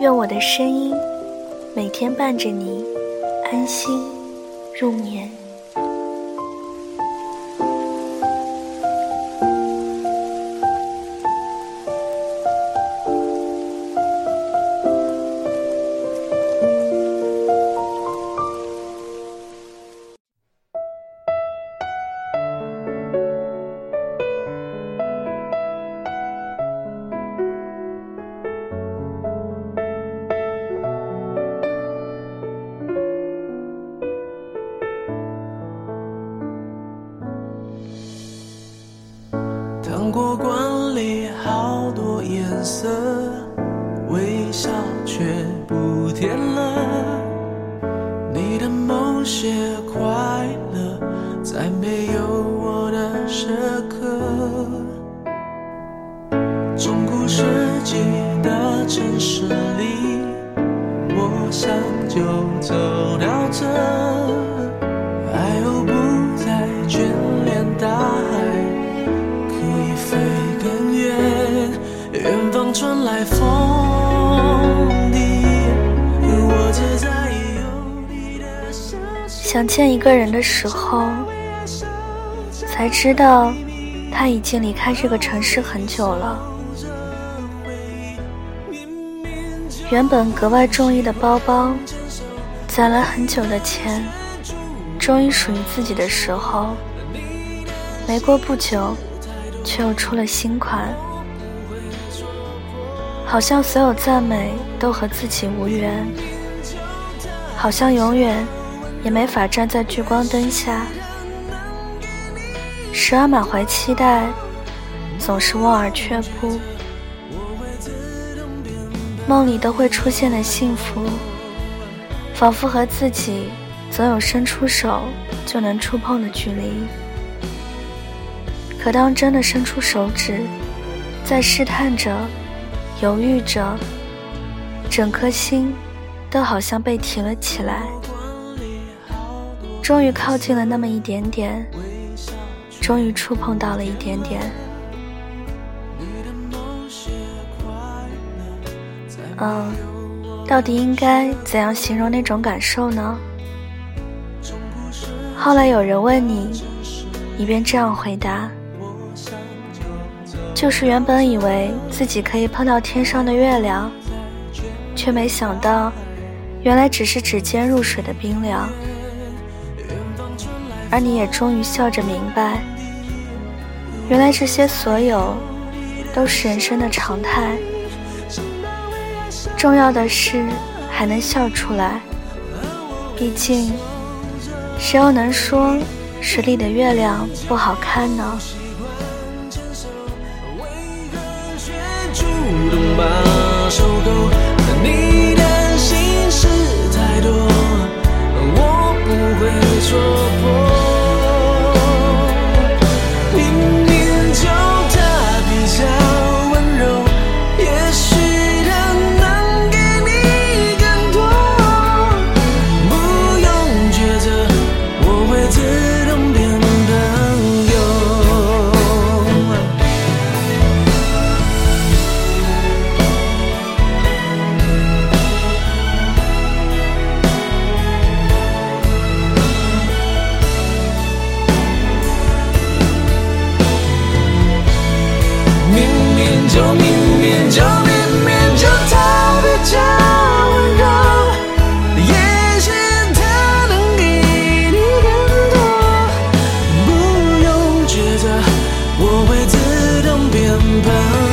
愿我的声音每天伴着你安心入眠。糖果罐里好多颜色，微笑却不甜了。你的某些快乐，在没有我的时刻。中古世纪的城市里，我想就走到这，想见一个人的时候，才知道他已经离开这个城市很久了。原本格外中意的包包，攒了很久的钱，终于属于自己的时候，没过不久，却又出了新款。好像所有赞美都和自己无缘，好像永远也没法站在聚光灯下。时而满怀期待，总是望而却步。梦里都会出现的幸福，仿佛和自己总有伸出手就能触碰的距离。可当真的伸出手指，在试探着、犹豫着，整颗心都好像被提了起来。终于靠近了那么一点点，终于触碰到了一点点。嗯，到底应该怎样形容那种感受呢？后来有人问你，你便这样回答：就是原本以为自己可以碰到天上的月亮，却没想到，原来只是指尖入水的冰凉。而你也终于笑着明白，原来这些所有，都是人生的常态。重要的是还能笑出来，毕竟，谁又能说水里的月亮不好看呢？你的心事太多，我不会戳破。听。就明明就他比较温柔也许他能给你更多。不用抉择我会自动变朋